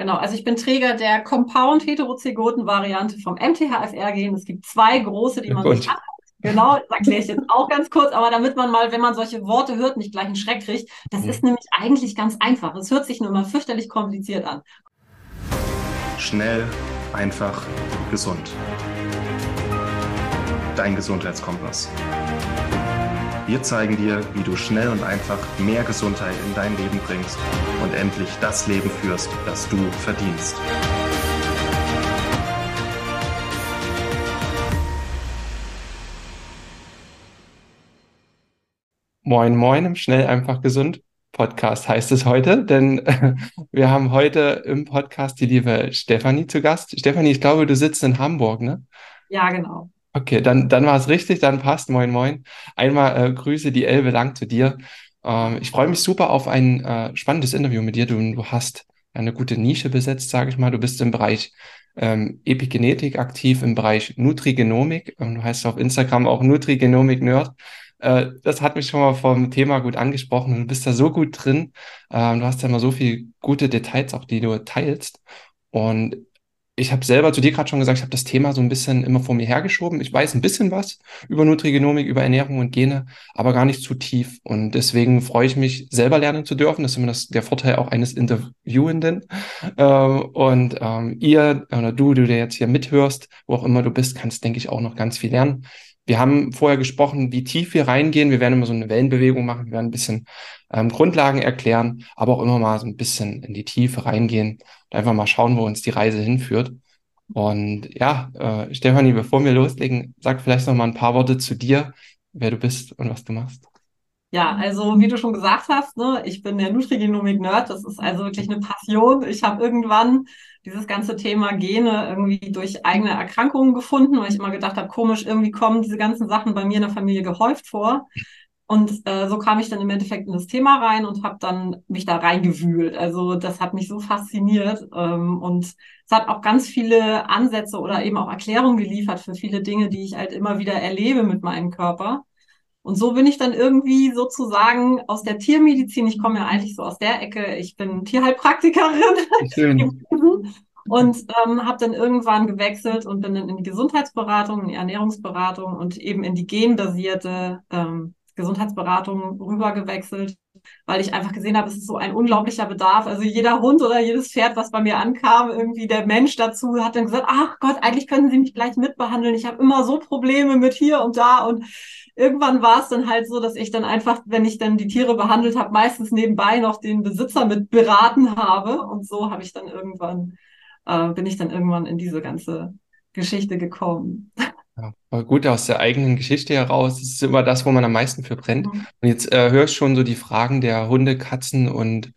Genau, also ich bin Träger der Compound Heterozygoten Variante vom MTHFR-Gen. Es gibt zwei große, die man sich anguckt. Genau, das erkläre ich jetzt auch ganz kurz, aber damit man mal, wenn man solche Worte hört, nicht gleich einen Schreck kriegt. Das mhm. ist nämlich eigentlich ganz einfach. Es hört sich nur immer fürchterlich kompliziert an. Schnell, einfach, gesund. Dein Gesundheitskompass. Wir zeigen dir, wie du schnell und einfach mehr Gesundheit in dein Leben bringst und endlich das Leben führst, das du verdienst. Moin, moin im Schnell, einfach gesund Podcast heißt es heute, denn wir haben heute im Podcast die liebe Stefanie zu Gast. Stefanie, ich glaube, du sitzt in Hamburg, ne? Ja, genau. Okay, dann, dann war es richtig, dann passt. Moin, moin. Einmal äh, Grüße, die Elbe lang zu dir. Ähm, ich freue mich super auf ein äh, spannendes Interview mit dir. Du, du hast eine gute Nische besetzt, sage ich mal. Du bist im Bereich ähm, Epigenetik aktiv, im Bereich Nutrigenomik. Ähm, du heißt auf Instagram auch Nutrigenomik Nerd. Äh, das hat mich schon mal vom Thema gut angesprochen. Du bist da so gut drin. Ähm, du hast ja immer so viele gute Details, auch die du teilst. Und ich habe selber zu dir gerade schon gesagt, ich habe das Thema so ein bisschen immer vor mir hergeschoben. Ich weiß ein bisschen was über Nutrigenomik, über Ernährung und Gene, aber gar nicht zu tief. Und deswegen freue ich mich, selber lernen zu dürfen. Das ist immer das, der Vorteil auch eines Interviewenden. Ähm, und ähm, ihr oder du, du der jetzt hier mithörst, wo auch immer du bist, kannst, denke ich, auch noch ganz viel lernen. Wir haben vorher gesprochen, wie tief wir reingehen. Wir werden immer so eine Wellenbewegung machen. Wir werden ein bisschen ähm, Grundlagen erklären, aber auch immer mal so ein bisschen in die Tiefe reingehen und einfach mal schauen, wo uns die Reise hinführt. Und ja, äh, Stefanie, bevor wir loslegen, sag vielleicht noch mal ein paar Worte zu dir, wer du bist und was du machst. Ja, also wie du schon gesagt hast, ne, ich bin der Nutrigenomik-Nerd. Das ist also wirklich eine Passion. Ich habe irgendwann dieses ganze Thema Gene irgendwie durch eigene Erkrankungen gefunden, weil ich immer gedacht habe, komisch, irgendwie kommen diese ganzen Sachen bei mir in der Familie gehäuft vor. Und äh, so kam ich dann im Endeffekt in das Thema rein und habe dann mich da reingewühlt. Also das hat mich so fasziniert ähm, und es hat auch ganz viele Ansätze oder eben auch Erklärungen geliefert für viele Dinge, die ich halt immer wieder erlebe mit meinem Körper. Und so bin ich dann irgendwie sozusagen aus der Tiermedizin, ich komme ja eigentlich so aus der Ecke, ich bin Tierheilpraktikerin. Und ähm, habe dann irgendwann gewechselt und bin dann in die Gesundheitsberatung, in die Ernährungsberatung und eben in die genbasierte ähm, Gesundheitsberatung rübergewechselt, weil ich einfach gesehen habe, es ist so ein unglaublicher Bedarf. Also jeder Hund oder jedes Pferd, was bei mir ankam, irgendwie der Mensch dazu, hat dann gesagt, ach Gott, eigentlich können Sie mich gleich mitbehandeln. Ich habe immer so Probleme mit hier und da und irgendwann war es dann halt so, dass ich dann einfach, wenn ich dann die Tiere behandelt habe, meistens nebenbei noch den Besitzer mit beraten habe. Und so habe ich dann irgendwann, äh, bin ich dann irgendwann in diese ganze Geschichte gekommen. Ja, gut, aus der eigenen Geschichte heraus, das ist immer das, wo man am meisten für brennt. Mhm. Und jetzt äh, hörst schon so die Fragen der Hunde, Katzen und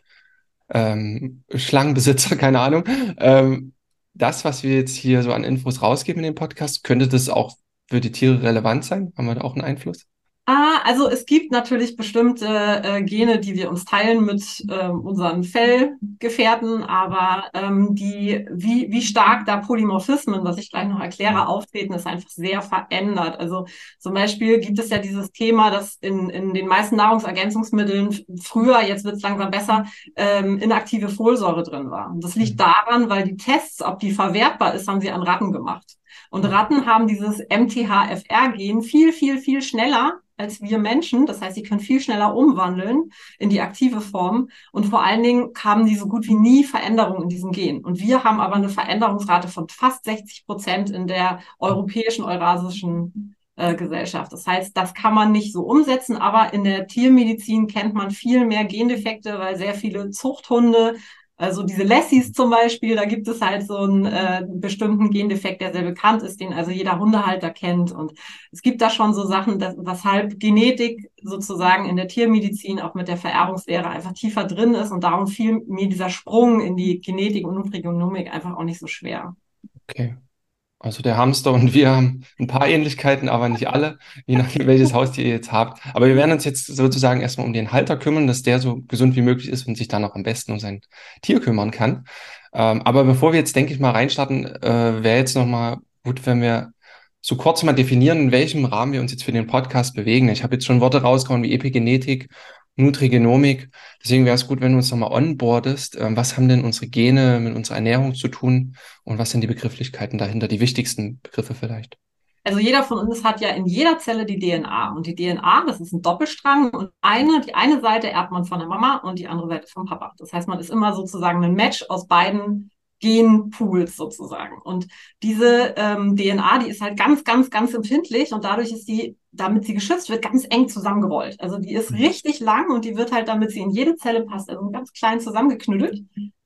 ähm, Schlangenbesitzer, keine Ahnung. Ähm, das, was wir jetzt hier so an Infos rausgeben in dem Podcast, könnte das auch für die Tiere relevant sein? Haben wir da auch einen Einfluss? Ah, also es gibt natürlich bestimmte äh, Gene, die wir uns teilen mit äh, unseren Fellgefährten, aber ähm, die, wie, wie stark da Polymorphismen, was ich gleich noch erkläre, auftreten, ist einfach sehr verändert. Also zum Beispiel gibt es ja dieses Thema, dass in, in den meisten Nahrungsergänzungsmitteln früher, jetzt wird es langsam besser, ähm, inaktive Folsäure drin war. Und das liegt mhm. daran, weil die Tests, ob die verwertbar ist, haben sie an Ratten gemacht. Und Ratten haben dieses MTHFR-Gen viel, viel, viel schneller als wir Menschen. Das heißt, sie können viel schneller umwandeln in die aktive Form. Und vor allen Dingen haben die so gut wie nie Veränderungen in diesem Gen. Und wir haben aber eine Veränderungsrate von fast 60 Prozent in der europäischen, eurasischen äh, Gesellschaft. Das heißt, das kann man nicht so umsetzen, aber in der Tiermedizin kennt man viel mehr Gendefekte, weil sehr viele Zuchthunde also diese Lessies zum Beispiel, da gibt es halt so einen äh, bestimmten Gendefekt, der sehr bekannt ist, den also jeder Hundehalter kennt. Und es gibt da schon so Sachen, dass, weshalb Genetik sozusagen in der Tiermedizin auch mit der Vererbungslehre einfach tiefer drin ist. Und darum fiel mir dieser Sprung in die Genetik und Nutrigenomik einfach auch nicht so schwer. Okay. Also der Hamster und wir haben ein paar Ähnlichkeiten, aber nicht alle, je nachdem, welches Haustier ihr jetzt habt. Aber wir werden uns jetzt sozusagen erstmal um den Halter kümmern, dass der so gesund wie möglich ist und sich dann auch am besten um sein Tier kümmern kann. Ähm, aber bevor wir jetzt, denke ich mal, reinstarten, äh, wäre jetzt nochmal gut, wenn wir so kurz mal definieren, in welchem Rahmen wir uns jetzt für den Podcast bewegen. Ich habe jetzt schon Worte rausgehauen wie Epigenetik Nutrigenomik. Deswegen wäre es gut, wenn du uns nochmal onboardest. Ähm, was haben denn unsere Gene mit unserer Ernährung zu tun und was sind die Begrifflichkeiten dahinter, die wichtigsten Begriffe vielleicht? Also jeder von uns hat ja in jeder Zelle die DNA und die DNA, das ist ein Doppelstrang und eine, die eine Seite erbt man von der Mama und die andere Seite vom Papa. Das heißt, man ist immer sozusagen ein Match aus beiden Genpools sozusagen. Und diese ähm, DNA, die ist halt ganz, ganz, ganz empfindlich und dadurch ist die, damit sie geschützt wird, ganz eng zusammengerollt. Also die ist mhm. richtig lang und die wird halt, damit sie in jede Zelle passt, also ganz klein zusammengeknüttelt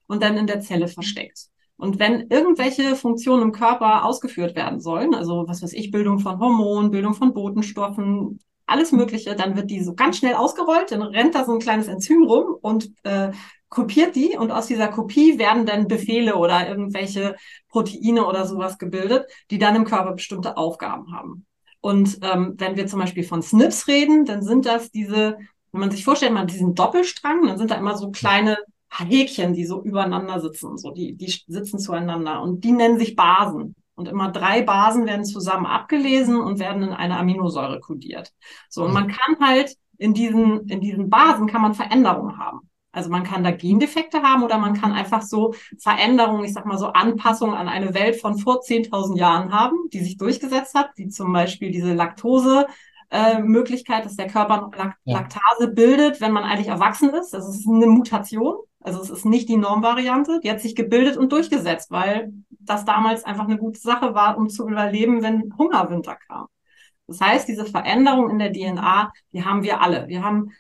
und dann in der Zelle versteckt. Und wenn irgendwelche Funktionen im Körper ausgeführt werden sollen, also was weiß ich, Bildung von Hormonen, Bildung von Botenstoffen, alles Mögliche, dann wird die so ganz schnell ausgerollt, dann rennt da so ein kleines Enzym rum und äh, kopiert die und aus dieser Kopie werden dann Befehle oder irgendwelche Proteine oder sowas gebildet, die dann im Körper bestimmte Aufgaben haben. Und ähm, wenn wir zum Beispiel von SNPs reden, dann sind das diese, wenn man sich vorstellt, man hat diesen Doppelstrang, dann sind da immer so kleine Häkchen, die so übereinander sitzen, so die, die sitzen zueinander und die nennen sich Basen. Und immer drei Basen werden zusammen abgelesen und werden in eine Aminosäure kodiert. So, und man kann halt in diesen, in diesen Basen kann man Veränderungen haben. Also man kann da Gendefekte haben oder man kann einfach so Veränderungen, ich sag mal so Anpassungen an eine Welt von vor 10.000 Jahren haben, die sich durchgesetzt hat, wie zum Beispiel diese Laktose, äh, Möglichkeit, dass der Körper noch ja. Laktase bildet, wenn man eigentlich erwachsen ist. Das ist eine Mutation. Also es ist nicht die Normvariante. Die hat sich gebildet und durchgesetzt, weil das damals einfach eine gute Sache war, um zu überleben, wenn Hungerwinter kam. Das heißt, diese Veränderung in der DNA, die haben wir alle. Wir haben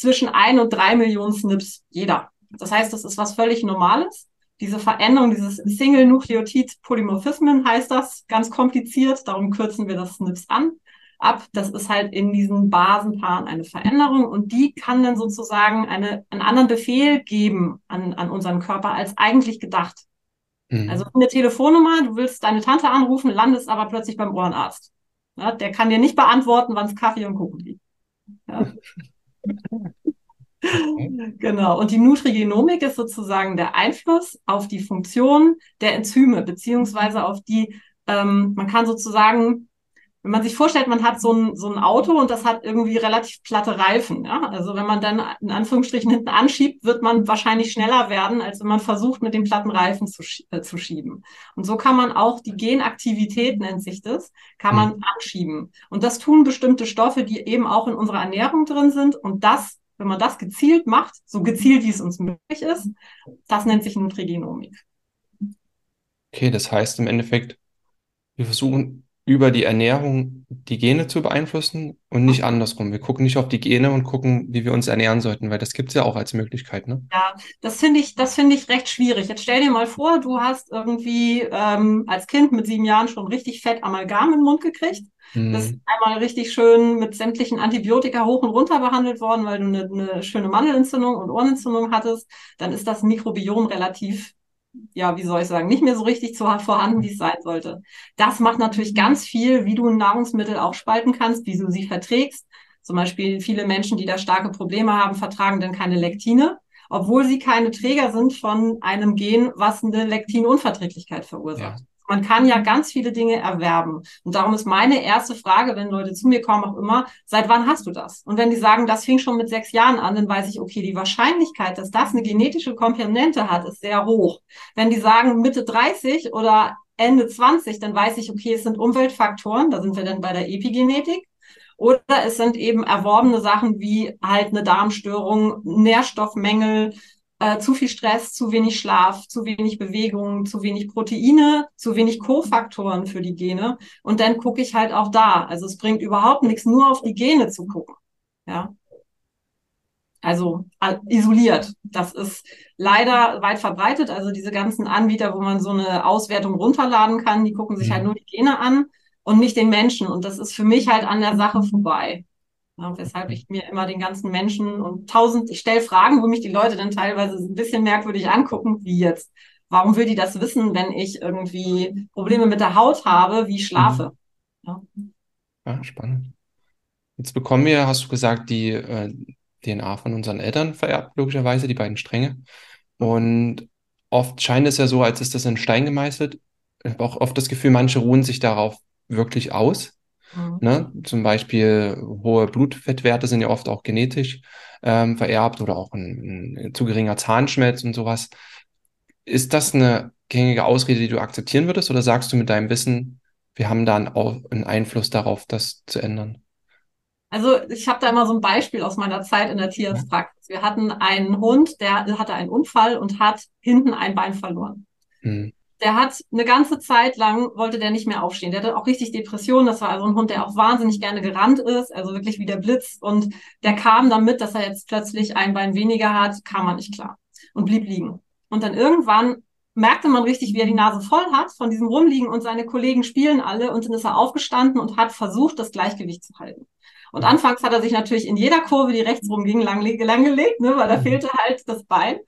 zwischen ein und drei Millionen SNPs, jeder. Das heißt, das ist was völlig Normales. Diese Veränderung, dieses Single-Nukleotid-Polymorphismen heißt das, ganz kompliziert, darum kürzen wir das SNPs an ab. Das ist halt in diesen Basenpaaren eine Veränderung und die kann dann sozusagen eine, einen anderen Befehl geben an, an unseren Körper als eigentlich gedacht. Mhm. Also eine Telefonnummer, du willst deine Tante anrufen, landest aber plötzlich beim Ohrenarzt. Ja, der kann dir nicht beantworten, wann es Kaffee und Kuchen gibt. Ja. Genau. Und die Nutrigenomik ist sozusagen der Einfluss auf die Funktion der Enzyme, beziehungsweise auf die, ähm, man kann sozusagen, wenn man sich vorstellt, man hat so ein, so ein Auto und das hat irgendwie relativ platte Reifen. Ja? Also wenn man dann in Anführungsstrichen hinten anschiebt, wird man wahrscheinlich schneller werden, als wenn man versucht, mit dem platten Reifen zu, äh, zu schieben. Und so kann man auch die Genaktivität, nennt sich das, kann man mhm. anschieben. Und das tun bestimmte Stoffe, die eben auch in unserer Ernährung drin sind. Und das wenn man das gezielt macht, so gezielt wie es uns möglich ist, das nennt sich Nutrigenomik. Okay, das heißt im Endeffekt, wir versuchen über die Ernährung die Gene zu beeinflussen und nicht andersrum. Wir gucken nicht auf die Gene und gucken, wie wir uns ernähren sollten, weil das gibt es ja auch als Möglichkeit, ne? Ja, das finde ich, das finde ich recht schwierig. Jetzt stell dir mal vor, du hast irgendwie ähm, als Kind mit sieben Jahren schon richtig fett Amalgam im Mund gekriegt. Mhm. Das ist einmal richtig schön mit sämtlichen Antibiotika hoch und runter behandelt worden, weil du eine, eine schöne Mandelentzündung und Ohrenentzündung hattest. Dann ist das Mikrobiom relativ ja, wie soll ich sagen, nicht mehr so richtig zu, vorhanden, wie es sein sollte. Das macht natürlich ganz viel, wie du Nahrungsmittel aufspalten kannst, wie du sie verträgst. Zum Beispiel viele Menschen, die da starke Probleme haben, vertragen dann keine Lektine, obwohl sie keine Träger sind von einem Gen, was eine Lektinunverträglichkeit verursacht. Ja. Man kann ja ganz viele Dinge erwerben. Und darum ist meine erste Frage, wenn Leute zu mir kommen, auch immer, seit wann hast du das? Und wenn die sagen, das fing schon mit sechs Jahren an, dann weiß ich, okay, die Wahrscheinlichkeit, dass das eine genetische Komponente hat, ist sehr hoch. Wenn die sagen Mitte 30 oder Ende 20, dann weiß ich, okay, es sind Umweltfaktoren, da sind wir dann bei der Epigenetik. Oder es sind eben erworbene Sachen wie halt eine Darmstörung, Nährstoffmängel, äh, zu viel Stress, zu wenig Schlaf, zu wenig Bewegung, zu wenig Proteine, zu wenig Kofaktoren für die Gene. Und dann gucke ich halt auch da. Also es bringt überhaupt nichts, nur auf die Gene zu gucken. Ja. Also äh, isoliert. Das ist leider weit verbreitet. Also diese ganzen Anbieter, wo man so eine Auswertung runterladen kann, die gucken sich halt mhm. nur die Gene an und nicht den Menschen. Und das ist für mich halt an der Sache vorbei. Ja, weshalb ich mir immer den ganzen Menschen und tausend, ich stelle Fragen, wo mich die Leute dann teilweise ein bisschen merkwürdig angucken, wie jetzt. Warum will die das wissen, wenn ich irgendwie Probleme mit der Haut habe, wie ich schlafe? Mhm. Ja. ja, spannend. Jetzt bekommen wir, hast du gesagt, die äh, DNA von unseren Eltern vererbt, logischerweise, die beiden Stränge. Und oft scheint es ja so, als ist das in Stein gemeißelt. Ich habe auch oft das Gefühl, manche ruhen sich darauf wirklich aus. Mhm. Ne? Zum Beispiel hohe Blutfettwerte sind ja oft auch genetisch ähm, vererbt oder auch ein, ein zu geringer Zahnschmelz und sowas. Ist das eine gängige Ausrede, die du akzeptieren würdest, oder sagst du mit deinem Wissen, wir haben da einen, einen Einfluss darauf, das zu ändern? Also ich habe da immer so ein Beispiel aus meiner Zeit in der Tierarztpraxis. Wir hatten einen Hund, der hatte einen Unfall und hat hinten ein Bein verloren. Hm. Der hat eine ganze Zeit lang, wollte der nicht mehr aufstehen. Der hatte auch richtig Depressionen. Das war also ein Hund, der auch wahnsinnig gerne gerannt ist, also wirklich wie der Blitz. Und der kam damit, dass er jetzt plötzlich ein Bein weniger hat, kam er nicht klar und blieb liegen. Und dann irgendwann merkte man richtig, wie er die Nase voll hat von diesem Rumliegen und seine Kollegen spielen alle und dann ist er aufgestanden und hat versucht, das Gleichgewicht zu halten. Und anfangs hat er sich natürlich in jeder Kurve, die rechts rumging, lang, langgelegt, ne, weil da mhm. fehlte halt das Bein.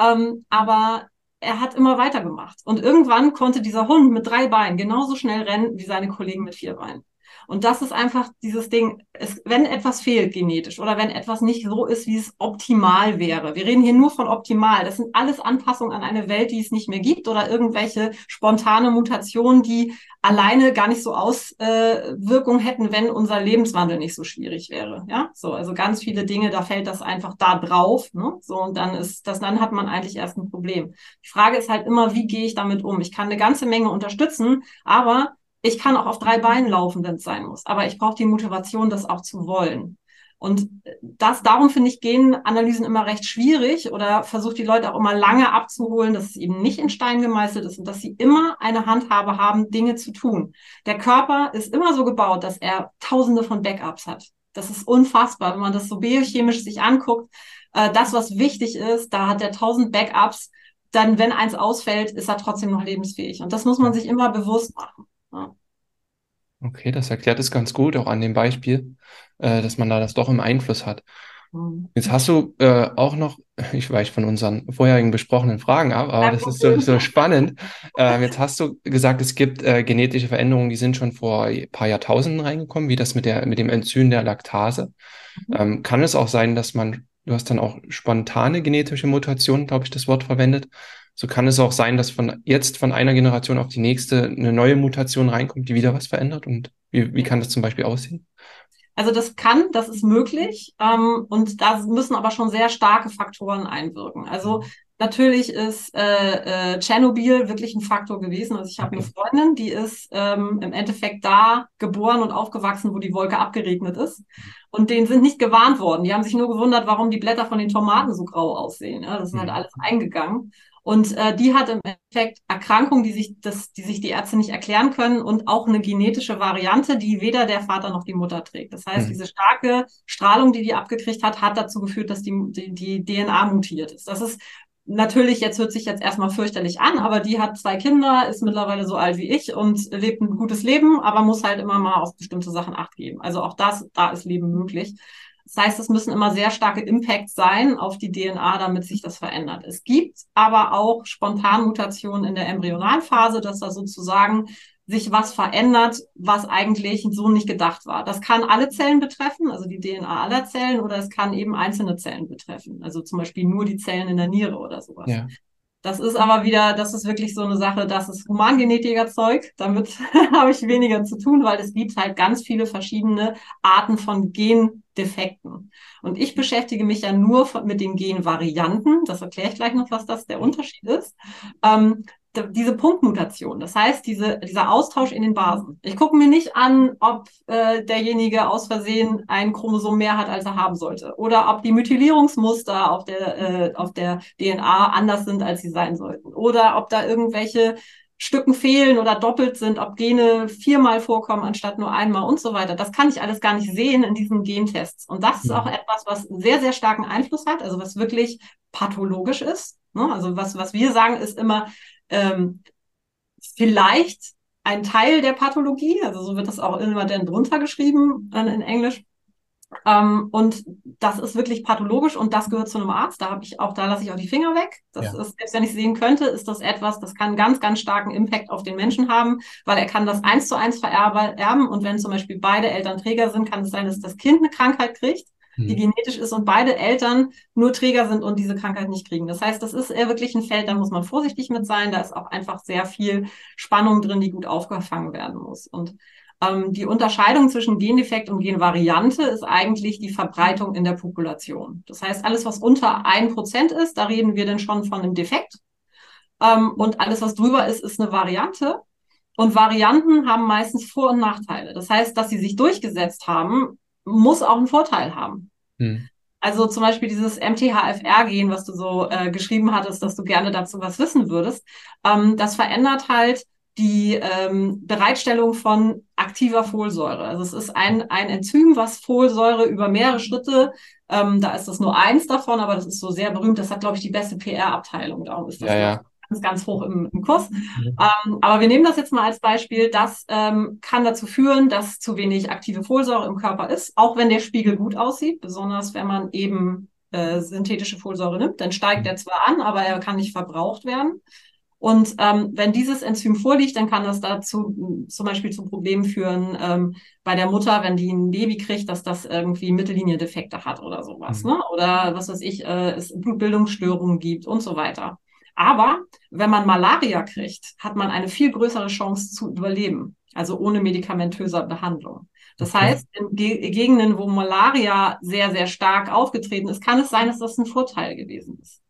Ähm, aber er hat immer weitergemacht. Und irgendwann konnte dieser Hund mit drei Beinen genauso schnell rennen wie seine Kollegen mit vier Beinen. Und das ist einfach dieses Ding, es, wenn etwas fehlt genetisch oder wenn etwas nicht so ist, wie es optimal wäre. Wir reden hier nur von optimal. Das sind alles Anpassungen an eine Welt, die es nicht mehr gibt oder irgendwelche spontane Mutationen, die alleine gar nicht so Auswirkungen hätten, wenn unser Lebenswandel nicht so schwierig wäre. Ja, so, also ganz viele Dinge, da fällt das einfach da drauf. Ne? So, und dann ist das, dann hat man eigentlich erst ein Problem. Die Frage ist halt immer, wie gehe ich damit um? Ich kann eine ganze Menge unterstützen, aber ich kann auch auf drei Beinen laufen, wenn es sein muss. Aber ich brauche die Motivation, das auch zu wollen. Und das, darum finde ich Genanalysen immer recht schwierig oder versucht die Leute auch immer lange abzuholen, dass es eben nicht in Stein gemeißelt ist und dass sie immer eine Handhabe haben, Dinge zu tun. Der Körper ist immer so gebaut, dass er tausende von Backups hat. Das ist unfassbar, wenn man das so biochemisch sich anguckt. Äh, das, was wichtig ist, da hat er tausend Backups. Dann, wenn eins ausfällt, ist er trotzdem noch lebensfähig. Und das muss man sich immer bewusst machen. Okay, das erklärt es ganz gut, auch an dem Beispiel, äh, dass man da das doch im Einfluss hat. Mhm. Jetzt hast du äh, auch noch, ich weiche von unseren vorherigen besprochenen Fragen ab, aber das ist so, so spannend. Ähm, jetzt hast du gesagt, es gibt äh, genetische Veränderungen, die sind schon vor ein paar Jahrtausenden reingekommen, wie das mit der, mit dem Enzym der Laktase. Mhm. Ähm, kann es auch sein, dass man, du hast dann auch spontane genetische Mutationen, glaube ich, das Wort verwendet, so kann es auch sein, dass von jetzt von einer Generation auf die nächste eine neue Mutation reinkommt, die wieder was verändert. Und wie, wie kann das zum Beispiel aussehen? Also das kann, das ist möglich. Ähm, und da müssen aber schon sehr starke Faktoren einwirken. Also mhm. natürlich ist äh, äh, Tschernobyl wirklich ein Faktor gewesen. Also ich habe eine Freundin, die ist ähm, im Endeffekt da geboren und aufgewachsen, wo die Wolke abgeregnet ist. Und denen sind nicht gewarnt worden. Die haben sich nur gewundert, warum die Blätter von den Tomaten so grau aussehen. Ja, das ist halt mhm. alles eingegangen. Und äh, die hat im Endeffekt Erkrankungen, die sich, das, die sich die Ärzte nicht erklären können und auch eine genetische Variante, die weder der Vater noch die Mutter trägt. Das heißt, mhm. diese starke Strahlung, die die abgekriegt hat, hat dazu geführt, dass die, die, die DNA mutiert ist. Das ist natürlich, jetzt hört sich jetzt erstmal fürchterlich an, aber die hat zwei Kinder, ist mittlerweile so alt wie ich und lebt ein gutes Leben, aber muss halt immer mal auf bestimmte Sachen acht geben. Also auch das, da ist Leben möglich. Das heißt, es müssen immer sehr starke Impacts sein auf die DNA, damit sich das verändert. Es gibt aber auch Spontanmutationen in der Embryonalphase, dass da sozusagen sich was verändert, was eigentlich so nicht gedacht war. Das kann alle Zellen betreffen, also die DNA aller Zellen, oder es kann eben einzelne Zellen betreffen, also zum Beispiel nur die Zellen in der Niere oder sowas. Ja. Das ist aber wieder, das ist wirklich so eine Sache, das ist Humangenetiker-Zeug. Damit habe ich weniger zu tun, weil es gibt halt ganz viele verschiedene Arten von Gendefekten. Und ich beschäftige mich ja nur mit den Genvarianten. Das erkläre ich gleich noch, was das der Unterschied ist. Ähm, diese Punktmutation, das heißt, diese, dieser Austausch in den Basen. Ich gucke mir nicht an, ob äh, derjenige aus Versehen ein Chromosom mehr hat, als er haben sollte. Oder ob die Methylierungsmuster auf der, äh, auf der DNA anders sind, als sie sein sollten. Oder ob da irgendwelche Stücken fehlen oder doppelt sind, ob Gene viermal vorkommen anstatt nur einmal und so weiter. Das kann ich alles gar nicht sehen in diesen Gentests. Und das ist auch etwas, was sehr, sehr starken Einfluss hat, also was wirklich pathologisch ist. Ne? Also was, was wir sagen, ist immer, ähm, vielleicht ein Teil der Pathologie, also so wird das auch immer dann drunter geschrieben äh, in Englisch. Ähm, und das ist wirklich pathologisch und das gehört zu einem Arzt. Da habe ich auch, da lasse ich auch die Finger weg. Das ja. ist, selbst wenn ich sehen könnte, ist das etwas, das kann ganz, ganz starken Impact auf den Menschen haben, weil er kann das eins zu eins vererben und wenn zum Beispiel beide Eltern Träger sind, kann es sein, dass das Kind eine Krankheit kriegt die hm. genetisch ist und beide Eltern nur Träger sind und diese Krankheit nicht kriegen. Das heißt, das ist eher wirklich ein Feld, da muss man vorsichtig mit sein. Da ist auch einfach sehr viel Spannung drin, die gut aufgefangen werden muss. Und Ähm, die Unterscheidung zwischen Gendefekt und Genvariante ist eigentlich die Verbreitung in der Population. Das heißt, alles, was unter ein Prozent ist, da reden wir dann schon von einem Defekt. Ähm, und alles, was drüber ist, ist eine Variante. Und Varianten haben meistens Vor- und Nachteile. Das heißt, dass sie sich durchgesetzt haben, muss auch einen Vorteil haben. Hm. Also zum Beispiel dieses MTHFR-Gen, was du so äh, geschrieben hattest, dass du gerne dazu was wissen würdest, ähm, das verändert halt die ähm, Bereitstellung von aktiver Folsäure. Also es ist ein, ein Enzym, was Folsäure über mehrere Schritte, ähm, da ist das nur eins davon, aber das ist so sehr berühmt, das hat, glaube ich, die beste PR-Abteilung. Darum ist das ja, ja. ganz, ganz hoch im, im Kurs. Mhm. Ähm, aber wir nehmen das jetzt mal als Beispiel. Das ähm, kann dazu führen, dass zu wenig aktive Folsäure im Körper ist, auch wenn der Spiegel gut aussieht, besonders wenn man eben äh, synthetische Folsäure nimmt, dann steigt mhm. er zwar an, aber er kann nicht verbraucht werden. Und ähm, wenn dieses Enzym vorliegt, dann kann das dazu zum Beispiel zu Problemen führen ähm, bei der Mutter, wenn die ein Baby kriegt, dass das irgendwie Mittellinie-Defekte hat oder sowas. Mhm. Ne? Oder was weiß ich, äh, es Blutbildungsstörungen gibt und so weiter. Aber wenn man Malaria kriegt, hat man eine viel größere Chance zu überleben, also ohne medikamentöse Behandlung. Das okay. heißt, in Ge Gegenden, wo Malaria sehr, sehr stark aufgetreten ist, kann es sein, dass das ein Vorteil gewesen ist.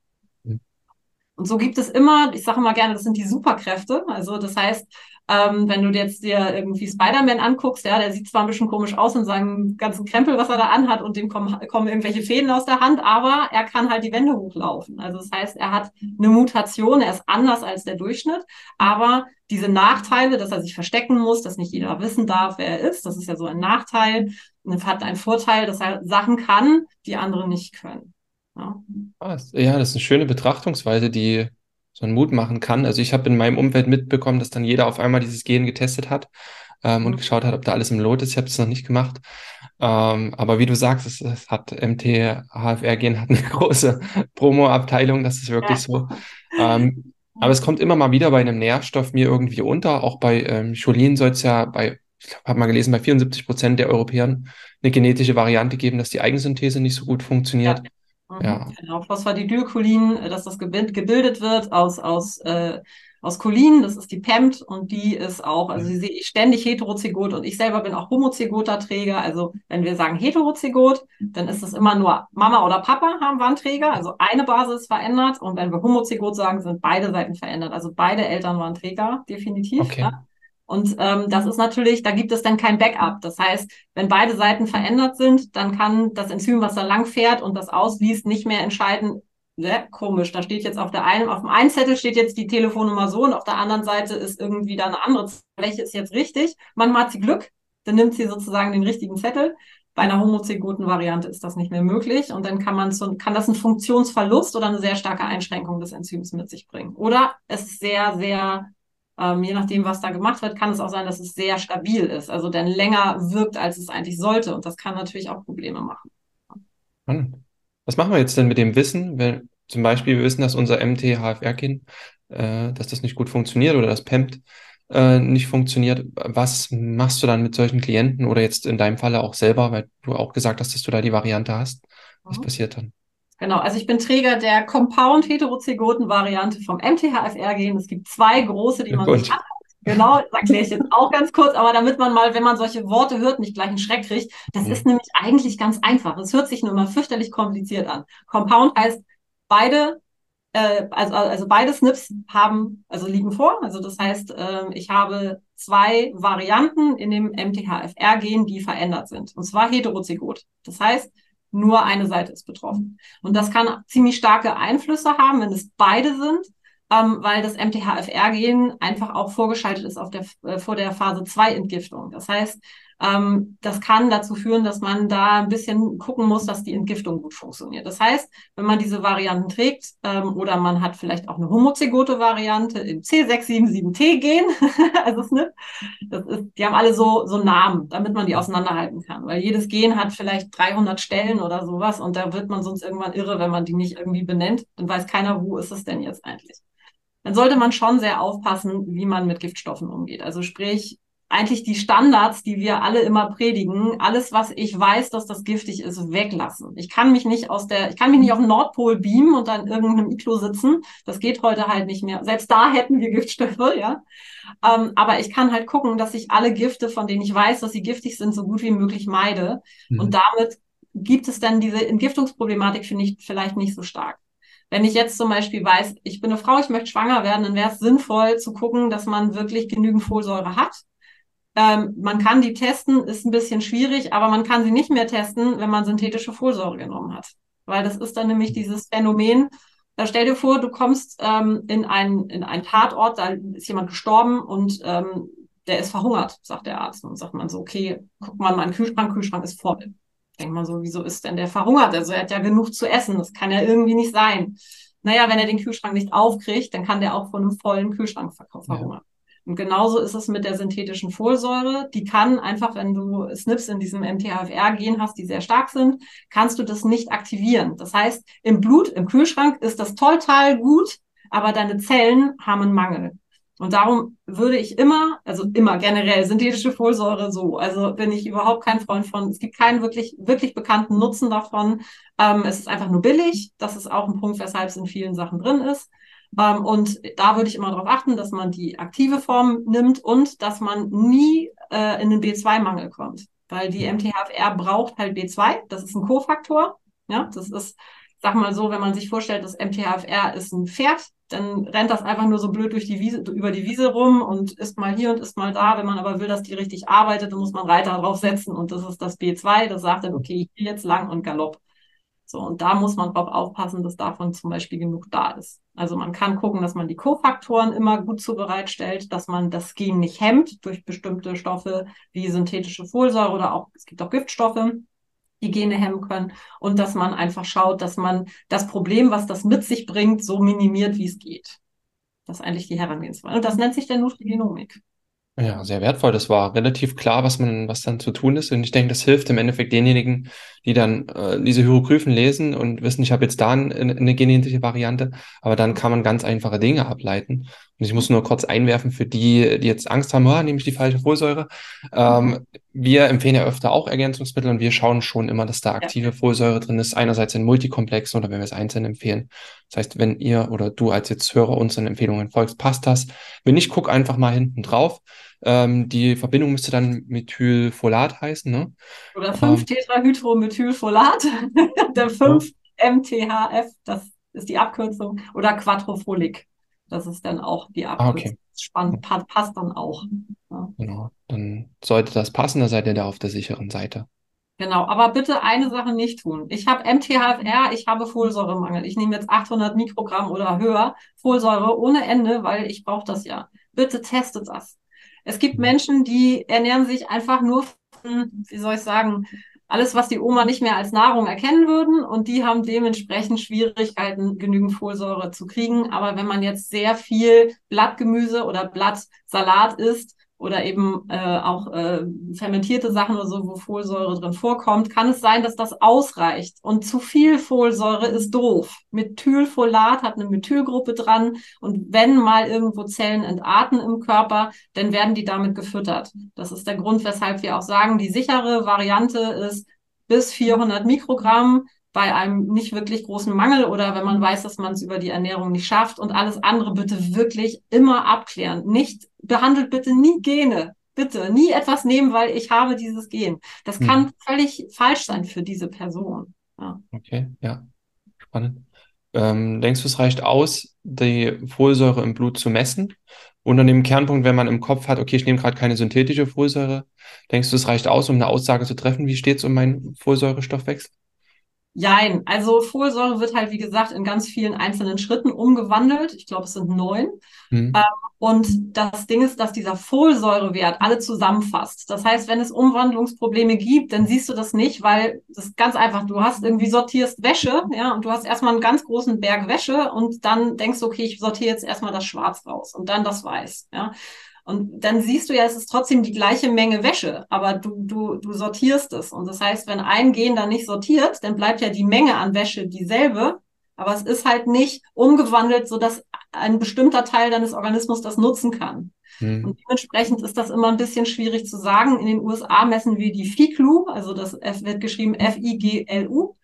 Und so gibt es immer, ich sage immer gerne, das sind die Superkräfte. Also das heißt, ähm, wenn du jetzt dir irgendwie Spider-Man anguckst, ja, der sieht zwar ein bisschen komisch aus in seinem ganzen Krempel, was er da anhat, und dem kommen, kommen irgendwelche Fäden aus der Hand, aber er kann halt die Wände hochlaufen. Also das heißt, er hat eine Mutation, er ist anders als der Durchschnitt, aber diese Nachteile, dass er sich verstecken muss, dass nicht jeder wissen darf, wer er ist, das ist ja so ein Nachteil, und hat einen Vorteil, dass er Sachen kann, die andere nicht können. Ja. Ja, das ist eine schöne Betrachtungsweise, die so einen Mut machen kann. Also ich habe in meinem Umfeld mitbekommen, dass dann jeder auf einmal dieses Gen getestet hat ähm, und geschaut hat, ob da alles im Lot ist. Ich habe es noch nicht gemacht. Ähm, aber wie du sagst, es, es hat MT-HFR-Gen hat eine große Promo-Abteilung, das ist wirklich ja. so. Ähm, aber es kommt immer mal wieder bei einem Nährstoff mir irgendwie unter. Auch bei ähm, Cholin soll es ja bei, ich habe mal gelesen, bei 74 Prozent der Europäer eine genetische Variante geben, dass die Eigensynthese nicht so gut funktioniert. Ja. Mhm, ja. Genau, Phosphatidylcholin, äh, dass das gebildet wird aus, aus, äh, aus Cholin, das ist die PEMT und die ist auch, also sie sehe ich ständig heterozygot und ich selber bin auch homozygoter Träger. Also wenn wir sagen heterozygot, dann ist es immer nur Mama oder Papa haben Warnträger, also eine Basis verändert und wenn wir homozygot sagen, sind beide Seiten verändert. Also beide Eltern waren Träger, definitiv. Okay. Ja? Und ähm, das ist natürlich, da gibt es dann kein Backup. Das heißt, wenn beide Seiten verändert sind, dann kann das Enzym, was da lang fährt und das ausliest, nicht mehr entscheiden, ne, komisch, da steht jetzt auf der einen, auf dem einen Zettel steht jetzt die Telefonnummer so und auf der anderen Seite ist irgendwie da eine andere, welche ist jetzt richtig? Manchmal hat sie Glück, dann nimmt sie sozusagen den richtigen Zettel. Bei einer homozygoten Variante ist das nicht mehr möglich und dann kann man so, kann das einen Funktionsverlust oder eine sehr starke Einschränkung des Enzyms mit sich bringen. Oder es ist sehr, sehr ähm, je nachdem, was da gemacht wird, kann es auch sein, dass es sehr stabil ist, also dann länger wirkt, als es eigentlich sollte. Und das kann natürlich auch Probleme machen. Was machen wir jetzt denn mit dem Wissen, wenn zum Beispiel wir wissen, dass unser MT-HFR-Kind, äh, dass das nicht gut funktioniert oder das PEMT äh, nicht funktioniert. Was machst du dann mit solchen Klienten oder jetzt in deinem Falle auch selber, weil du auch gesagt hast, dass du da die Variante hast? Was mhm. passiert dann? Genau, also ich bin Träger der Compound-Heterozygoten-Variante vom MTHFR-Gen. Es gibt zwei große, die man sich. Genau, das erkläre ich jetzt auch ganz kurz, aber damit man mal, wenn man solche Worte hört, nicht gleich einen Schreck kriegt, das mhm. ist nämlich eigentlich ganz einfach. Es hört sich nur immer fürchterlich kompliziert an. Compound heißt, beide, äh, also, also beide SNPs haben, also liegen vor. Also das heißt, äh, ich habe zwei Varianten in dem MTHFR-Gen, die verändert sind. Und zwar heterozygot. Das heißt, nur eine Seite ist betroffen. Und das kann ziemlich starke Einflüsse haben, wenn es beide sind, ähm, weil das MTHFR-Gen einfach auch vorgeschaltet ist auf der, äh, vor der Phase 2 Entgiftung. Das heißt, ähm, das kann dazu führen, dass man da ein bisschen gucken muss, dass die Entgiftung gut funktioniert. Das heißt, wenn man diese Varianten trägt ähm, oder man hat vielleicht auch eine homozygote Variante im C677T-Gen, also SNP, das ist, die haben alle so, so Namen, damit man die auseinanderhalten kann, weil jedes Gen hat vielleicht 300 Stellen oder sowas und da wird man sonst irgendwann irre, wenn man die nicht irgendwie benennt. Dann weiß keiner, wo ist es denn jetzt eigentlich. Dann sollte man schon sehr aufpassen, wie man mit Giftstoffen umgeht. Also sprich, eigentlich die Standards, die wir alle immer predigen, alles, was ich weiß, dass das giftig ist, weglassen. Ich kann mich nicht aus der, ich kann mich nicht auf den Nordpol beamen und dann irgendeinem Iglo sitzen. Das geht heute halt nicht mehr. Selbst da hätten wir Giftstoffe, ja. Ähm, aber ich kann halt gucken, dass ich alle Gifte, von denen ich weiß, dass sie giftig sind, so gut wie möglich meide. Mhm. Und damit gibt es dann diese Entgiftungsproblematik, finde ich, vielleicht nicht so stark. Wenn ich jetzt zum Beispiel weiß, ich bin eine Frau, ich möchte schwanger werden, dann wäre es sinnvoll zu gucken, dass man wirklich genügend Folsäure hat. Ähm, man kann die testen, ist ein bisschen schwierig, aber man kann sie nicht mehr testen, wenn man synthetische Folsäure genommen hat. Weil das ist dann nämlich dieses Phänomen, da stell dir vor, du kommst ähm, in einen in einen Tatort, da ist jemand gestorben und ähm, der ist verhungert, sagt der Arzt. Und sagt man so, okay, guck mal, mein Kühlschrank, Kühlschrank ist voll. Denkt man so, wieso ist denn der verhungert? Also er hat ja genug zu essen, das kann ja irgendwie nicht sein. Naja, wenn er den Kühlschrank nicht aufkriegt, dann kann der auch von einem vollen Kühlschrank verhungern. Ja. Und genauso ist es mit der synthetischen Folsäure. Die kann einfach, wenn du SNPs in diesem MTHFR-Gen hast, die sehr stark sind, kannst du das nicht aktivieren. Das heißt, im Blut, im Kühlschrank ist das total gut, aber deine Zellen haben einen Mangel. Und darum würde ich immer, also immer generell synthetische Folsäure so, also bin ich überhaupt kein Freund von. Es gibt keinen wirklich, wirklich bekannten Nutzen davon. Ähm, es ist einfach nur billig. Das ist auch ein Punkt, weshalb es in vielen Sachen drin ist. Ähm, und da würde ich immer darauf achten, dass man die aktive Form nimmt und dass man nie äh, in den B2-Mangel kommt. Weil die MTHFR braucht halt B2. Das ist ein Kofaktor. Ja, das ist, sag mal so, wenn man sich vorstellt, das MTHFR ist ein Pferd, dann rennt das einfach nur so blöd durch die Wiese, über die Wiese rum und ist mal hier und ist mal da. Wenn man aber will, dass die richtig arbeitet, dann muss man Reiter draufsetzen und das ist das B2. Das sagt dann, okay, hier jetzt lang und Galopp. So, und da muss man drauf aufpassen, dass davon zum Beispiel genug da ist. Also man kann gucken, dass man die Kofaktoren immer gut zubereitstellt, dass man das Gen nicht hemmt durch bestimmte Stoffe wie synthetische Folsäure oder auch, es gibt auch Giftstoffe, die Gene hemmen können und dass man einfach schaut, dass man das Problem, was das mit sich bringt, so minimiert, wie es geht. Das ist eigentlich die Herangehensweise. Und das nennt sich der Nutrigenomik. Ja, sehr wertvoll. Das war relativ klar, was man, was dann zu tun ist. Und ich denke, das hilft im Endeffekt denjenigen, die dann äh, diese Hieroglyphen lesen und wissen, ich habe jetzt da ein, eine genetische Variante, aber dann kann man ganz einfache Dinge ableiten. Und ich muss nur kurz einwerfen für die, die jetzt Angst haben, oh, nehme ich die falsche Folsäure. Ähm, wir empfehlen ja öfter auch Ergänzungsmittel und wir schauen schon immer, dass da aktive Folsäure drin ist. Einerseits in Multikomplexen oder wenn wir es einzeln empfehlen. Das heißt, wenn ihr oder du als jetzt Hörer unseren Empfehlungen folgst, passt das. Wenn nicht, guck einfach mal hinten drauf. Ähm, die Verbindung müsste dann Methylfolat heißen, ne? Oder 5-Tetrahydromethylfolat. Der 5-MTHF, das ist die Abkürzung. Oder Quattrofolik. Das ist dann auch die Abkürzung. Ah, okay. Spannend, passt dann auch. Ja. Genau, dann sollte das passen, da seid ihr da auf der sicheren Seite. Genau, aber bitte eine Sache nicht tun. Ich habe MTHFR, ich habe Folsäuremangel. Ich nehme jetzt 800 Mikrogramm oder höher Folsäure ohne Ende, weil ich brauche das ja. Bitte testet das. Es gibt Menschen, die ernähren sich einfach nur von, wie soll ich sagen, alles, was die Oma nicht mehr als Nahrung erkennen würden und die haben dementsprechend Schwierigkeiten, genügend Folsäure zu kriegen. Aber wenn man jetzt sehr viel Blattgemüse oder Blattsalat isst, oder eben äh, auch äh, fermentierte Sachen oder so, wo Folsäure drin vorkommt, kann es sein, dass das ausreicht. Und zu viel Folsäure ist doof. Methylfolat hat eine Methylgruppe dran und wenn mal irgendwo Zellen entarten im Körper, dann werden die damit gefüttert. Das ist der Grund, weshalb wir auch sagen, die sichere Variante ist bis 400 Mikrogramm bei einem nicht wirklich großen Mangel oder wenn man weiß, dass man es über die Ernährung nicht schafft und alles andere bitte wirklich immer abklären. Nicht behandelt bitte nie Gene. Bitte nie etwas nehmen, weil ich habe dieses Gen. Das kann hm. völlig falsch sein für diese Person. Ja. Okay, ja. Spannend. Ähm, denkst du, es reicht aus, die Folsäure im Blut zu messen? Und an dem Kernpunkt, wenn man im Kopf hat, okay, ich nehme gerade keine synthetische Folsäure, denkst du, es reicht aus, um eine Aussage zu treffen, wie steht es um meinen Folsäurestoffwechsel? Jein, also Folsäure wird halt, wie gesagt, in ganz vielen einzelnen Schritten umgewandelt. Ich glaube, es sind neun. Mhm. Ähm, und das Ding ist, dass dieser Folsäurewert alle zusammenfasst. Das heißt, wenn es Umwandlungsprobleme gibt, dann siehst du das nicht, weil das ist ganz einfach. Du hast irgendwie sortierst Wäsche, ja, und du hast erstmal einen ganz großen Berg Wäsche und dann denkst du, okay, ich sortiere jetzt erstmal das Schwarz raus und dann das Weiß, ja. Und dann siehst du ja, es ist trotzdem die gleiche Menge Wäsche, aber du, du, du sortierst es. Und das heißt, wenn ein Gen dann nicht sortiert, dann bleibt ja die Menge an Wäsche dieselbe, aber es ist halt nicht umgewandelt, so dass ein bestimmter Teil deines Organismus das nutzen kann. Mhm. Und dementsprechend ist das immer ein bisschen schwierig zu sagen. In den USA messen wir die FIGLU, also das wird geschrieben F-I-G-L-U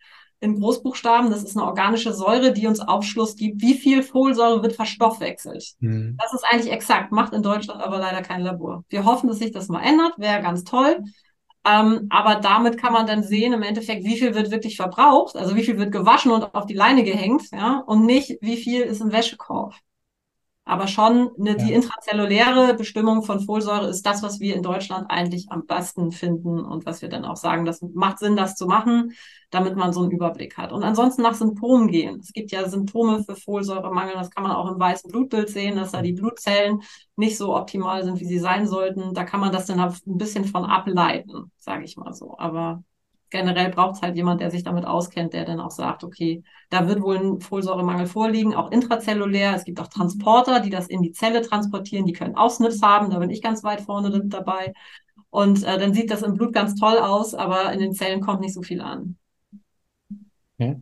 in Großbuchstaben. Das ist eine organische Säure, die uns Aufschluss gibt, wie viel Folsäure wird verstoffwechselt. Mhm. Das ist eigentlich exakt, macht in Deutschland aber leider kein Labor. Wir hoffen, dass sich das mal ändert, wäre ganz toll. Ähm, aber damit kann man dann sehen, im Endeffekt, wie viel wird wirklich verbraucht, also wie viel wird gewaschen und auf die Leine gehängt, ja, und nicht, wie viel ist im Wäschekorb. Aber schon eine, die intrazelluläre Bestimmung von Folsäure ist das, was wir in Deutschland eigentlich am besten finden und was wir dann auch sagen, das macht Sinn, das zu machen, damit man so einen Überblick hat. Und ansonsten nach Symptomen gehen. Es gibt ja Symptome für Folsäuremangel, das kann man auch im weißen Blutbild sehen, dass da die Blutzellen nicht so optimal sind, wie sie sein sollten. Da kann man das dann ein bisschen von ableiten, sage ich mal so. Aber generell braucht es halt jemand, der sich damit auskennt, der dann auch sagt, okay, da wird wohl ein Folsäuremangel vorliegen, auch intrazellulär. Es gibt auch Transporter, die das in die Zelle transportieren, die können auch SNPs haben, da bin ich ganz weit vorne dabei. Und äh, dann sieht das im Blut ganz toll aus, aber in den Zellen kommt nicht so viel an. Ja.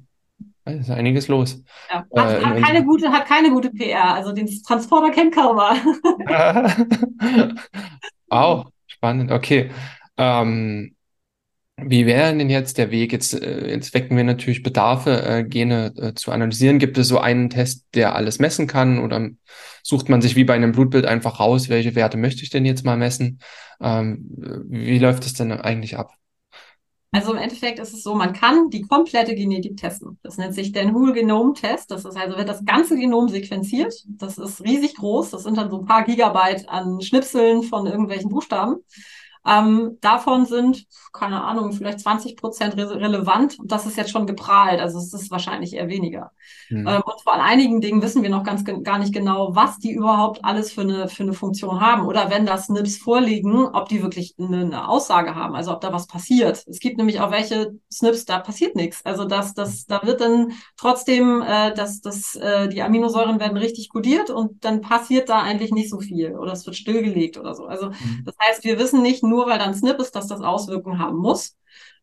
Da ist einiges los. Ja. Hat, äh, hat, keine gute, hat keine gute PR. Also den Transporter kennt kaum Wow, spannend. Okay. Ähm, wie wäre denn jetzt der Weg? Jetzt, äh, jetzt wecken wir natürlich Bedarfe, äh, Gene äh, zu analysieren. Gibt es so einen Test, der alles messen kann? Oder sucht man sich wie bei einem Blutbild einfach raus, welche Werte möchte ich denn jetzt mal messen? Ähm, wie läuft es denn eigentlich ab? Also im Endeffekt ist es so, man kann die komplette Genetik testen. Das nennt sich den Whole Genome Test. Das ist also, wird das ganze Genom sequenziert. Das ist riesig groß. Das sind dann so ein paar Gigabyte an Schnipseln von irgendwelchen Buchstaben. Ähm, davon sind, keine Ahnung, vielleicht 20 Prozent re relevant. Und das ist jetzt schon geprahlt. Also es ist wahrscheinlich eher weniger. Mhm. Ähm, und vor einigen Dingen wissen wir noch ganz gar nicht genau, was die überhaupt alles für eine, für eine Funktion haben. Oder wenn da SNPs vorliegen, ob die wirklich eine, eine Aussage haben. Also ob da was passiert. Es gibt nämlich auch welche SNPs, da passiert nichts. Also das, das, da wird dann trotzdem, äh, dass das, äh, die Aminosäuren werden richtig kodiert und dann passiert da eigentlich nicht so viel. Oder es wird stillgelegt oder so. Also mhm. das heißt, wir wissen nicht, nur weil dann Snip ist, dass das Auswirkungen haben muss.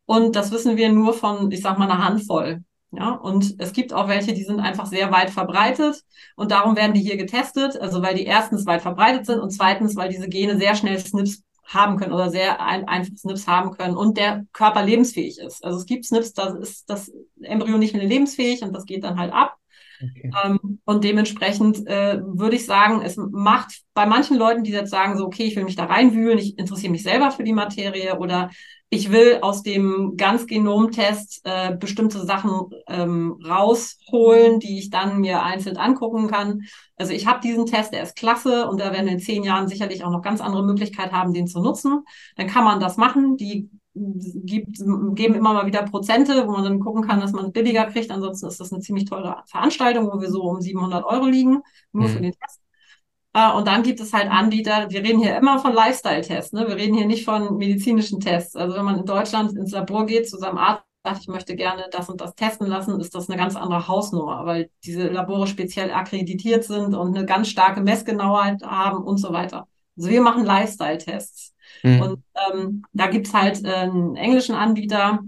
Und das wissen wir nur von, ich sag mal, einer Handvoll. Ja, und es gibt auch welche, die sind einfach sehr weit verbreitet und darum werden die hier getestet. Also weil die erstens weit verbreitet sind und zweitens, weil diese Gene sehr schnell SNPs haben können oder sehr ein, einfach SNPs haben können und der Körper lebensfähig ist. Also es gibt SNPs, da ist das Embryo nicht mehr lebensfähig und das geht dann halt ab. Okay. Ähm, und dementsprechend äh, würde ich sagen, es macht bei manchen Leuten, die jetzt sagen, so, okay, ich will mich da reinwühlen, ich interessiere mich selber für die Materie oder ich will aus dem Ganzgenomtest äh, bestimmte Sachen ähm, rausholen, die ich dann mir einzeln angucken kann. Also ich habe diesen Test, der ist klasse und da werden wir in zehn Jahren sicherlich auch noch ganz andere Möglichkeiten haben, den zu nutzen. Dann kann man das machen. Die gibt, geben immer mal wieder Prozente, wo man dann gucken kann, dass man billiger kriegt. Ansonsten ist das eine ziemlich teure Veranstaltung, wo wir so um 700 Euro liegen, nur mhm. für den Test. Äh, und dann gibt es halt Anbieter, wir reden hier immer von Lifestyle-Tests, ne? wir reden hier nicht von medizinischen Tests. Also wenn man in Deutschland ins Labor geht, zu seinem Arzt sagt, ich möchte gerne das und das testen lassen, ist das eine ganz andere Hausnummer, weil diese Labore speziell akkreditiert sind und eine ganz starke Messgenauheit haben und so weiter. Also wir machen Lifestyle-Tests. Mhm. Und ähm, da gibt's halt äh, einen englischen Anbieter,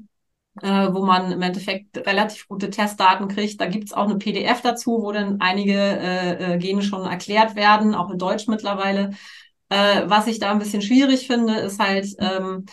äh, wo man im Endeffekt relativ gute Testdaten kriegt. Da gibt's auch eine PDF dazu, wo dann einige äh, äh, Gene schon erklärt werden, auch in Deutsch mittlerweile. Äh, was ich da ein bisschen schwierig finde, ist halt, ähm,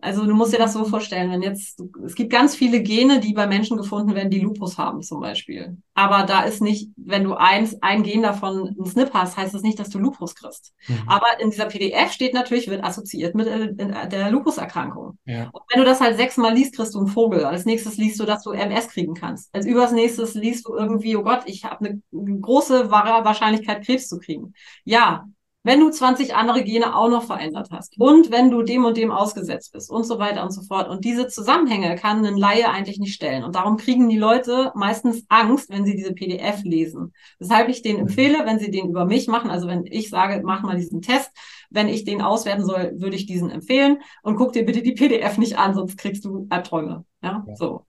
also du musst dir das so vorstellen, wenn jetzt, es gibt ganz viele Gene, die bei Menschen gefunden werden, die Lupus haben zum Beispiel. Aber da ist nicht, wenn du eins, ein Gen davon einen SNP hast, heißt das nicht, dass du Lupus kriegst. Mhm. Aber in dieser PDF steht natürlich, wird assoziiert mit äh, der Lupus-Erkrankung. Ja. Und wenn du das halt sechsmal liest, kriegst du einen Vogel. Als nächstes liest du, dass du MS kriegen kannst. Als übers nächstes liest du irgendwie, oh Gott, ich habe eine große Wahrscheinlichkeit, Krebs zu kriegen. Ja, wenn du 20 andere Gene auch noch verändert hast und wenn du dem und dem ausgesetzt bist und so weiter und so fort. Und diese Zusammenhänge kann ein Laie eigentlich nicht stellen. Und darum kriegen die Leute meistens Angst, wenn sie diese PDF lesen. Weshalb ich denen empfehle, wenn sie den über mich machen, also wenn ich sage, mach mal diesen Test, wenn ich den auswerten soll, würde ich diesen empfehlen und guck dir bitte die PDF nicht an, sonst kriegst du Albträume. Ja, ja. so.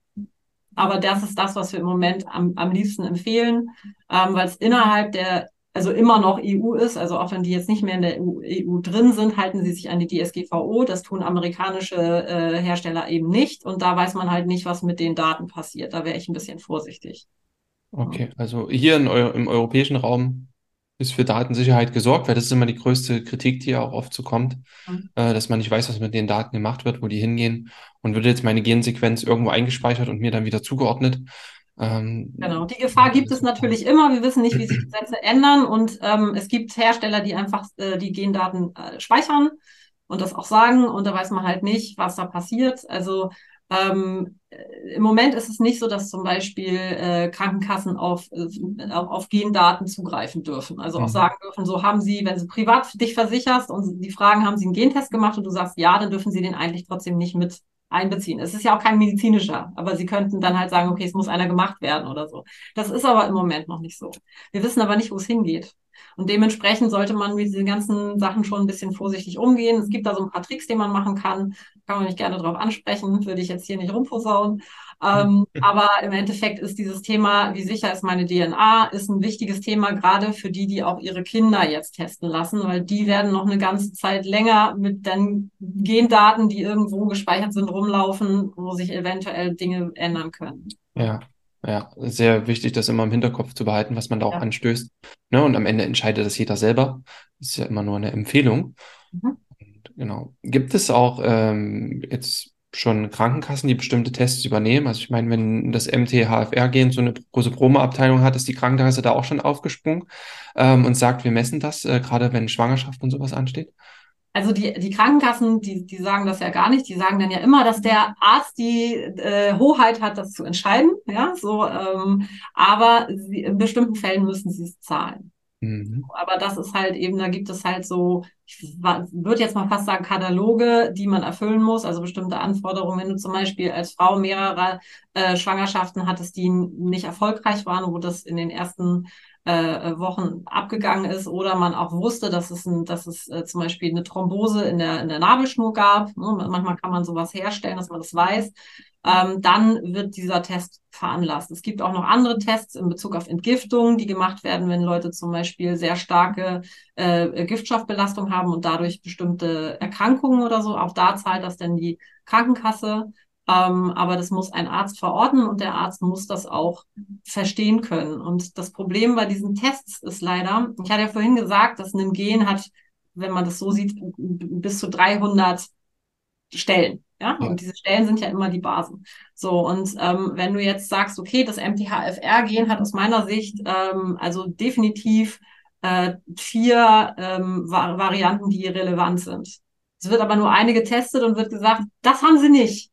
Aber das ist das, was wir im Moment am, am liebsten empfehlen, ähm, weil es innerhalb der also immer noch EU ist, also auch wenn die jetzt nicht mehr in der EU, EU drin sind, halten sie sich an die DSGVO. Das tun amerikanische äh, Hersteller eben nicht. Und da weiß man halt nicht, was mit den Daten passiert. Da wäre ich ein bisschen vorsichtig. Okay, also hier in Eu im europäischen Raum ist für Datensicherheit gesorgt, weil das ist immer die größte Kritik, die ja auch oft so kommt, Mhm. äh, dass man nicht weiß, was mit den Daten gemacht wird, wo die hingehen und wird jetzt meine Gensequenz irgendwo eingespeichert und mir dann wieder zugeordnet. Ähm, Genau, die Gefahr gibt es natürlich immer. Wir wissen nicht, wie sich die Gesetze ändern und ähm, es gibt Hersteller, die einfach äh, die Gendaten äh, speichern und das auch sagen und da weiß man halt nicht, was da passiert. Also ähm, äh, im Moment ist es nicht so, dass zum Beispiel äh, Krankenkassen auf, äh, auf, Gendaten zugreifen dürfen. Also auch Mhm. sagen dürfen, so haben sie, wenn sie privat dich versicherst und die fragen, haben sie einen Gentest gemacht und du sagst ja, dann dürfen sie den eigentlich trotzdem nicht mit einbeziehen. Es ist ja auch kein medizinischer, aber sie könnten dann halt sagen, okay, es muss einer gemacht werden oder so. Das ist aber im Moment noch nicht so. Wir wissen aber nicht, wo es hingeht. Und dementsprechend sollte man mit diesen ganzen Sachen schon ein bisschen vorsichtig umgehen. Es gibt da so ein paar Tricks, die man machen kann. Kann man mich gerne darauf ansprechen, würde ich jetzt hier nicht rumposaunen. Ähm, aber im Endeffekt ist dieses Thema, wie sicher ist meine DNA, ist ein wichtiges Thema, gerade für die, die auch ihre Kinder jetzt testen lassen, weil die werden noch eine ganze Zeit länger mit den Gendaten, die irgendwo gespeichert sind, rumlaufen, wo sich eventuell Dinge ändern können. Ja, ja, sehr wichtig, das immer im Hinterkopf zu behalten, was man da auch Ja. anstößt. Ne? Und am Ende entscheidet das jeder selber. Das ist ja immer nur eine Empfehlung. Mhm. Genau. Gibt es auch ähm, jetzt schon Krankenkassen, die bestimmte Tests übernehmen? Also ich meine, wenn das MT-HFR-Gen so eine große Promo-Abteilung hat, ist die Krankenkasse da auch schon aufgesprungen ähm, und sagt, wir messen das, äh, gerade wenn Schwangerschaft und sowas ansteht? Also die, die Krankenkassen, die, die sagen das ja gar nicht. Die sagen dann ja immer, dass der Arzt die äh, Hoheit hat, das zu entscheiden. Ja, so. Ähm, aber sie, in bestimmten Fällen müssen sie es zahlen. Mhm. Aber das ist halt eben, da gibt es halt so, ich würde jetzt mal fast sagen, Kataloge, die man erfüllen muss, also bestimmte Anforderungen. Wenn du zum Beispiel als Frau mehrere äh, Schwangerschaften hattest, die nicht erfolgreich waren, wo das in den ersten äh, Wochen abgegangen ist oder man auch wusste, dass es, ein, dass es äh, zum Beispiel eine Thrombose in der, in der Nabelschnur gab. Ne? Manchmal kann man sowas herstellen, dass man das weiß. Ähm, dann wird dieser Test veranlasst. Es gibt auch noch andere Tests in Bezug auf Entgiftung, die gemacht werden, wenn Leute zum Beispiel sehr starke äh, Giftstoffbelastung haben und dadurch bestimmte Erkrankungen oder so. Auch da zahlt das dann die Krankenkasse. Ähm, aber das muss ein Arzt verordnen und der Arzt muss das auch verstehen können. Und das Problem bei diesen Tests ist leider, ich hatte ja vorhin gesagt, dass ein Gen hat, wenn man das so sieht, bis zu 300 Stellen. Ja? Ja. Und diese Stellen sind ja immer die Basen. So, und ähm, wenn du jetzt sagst, okay, das MTHFR-Gen hat aus meiner Sicht ähm, also definitiv äh, vier ähm, Va Varianten, die relevant sind. Es wird aber nur eine getestet und wird gesagt, das haben sie nicht.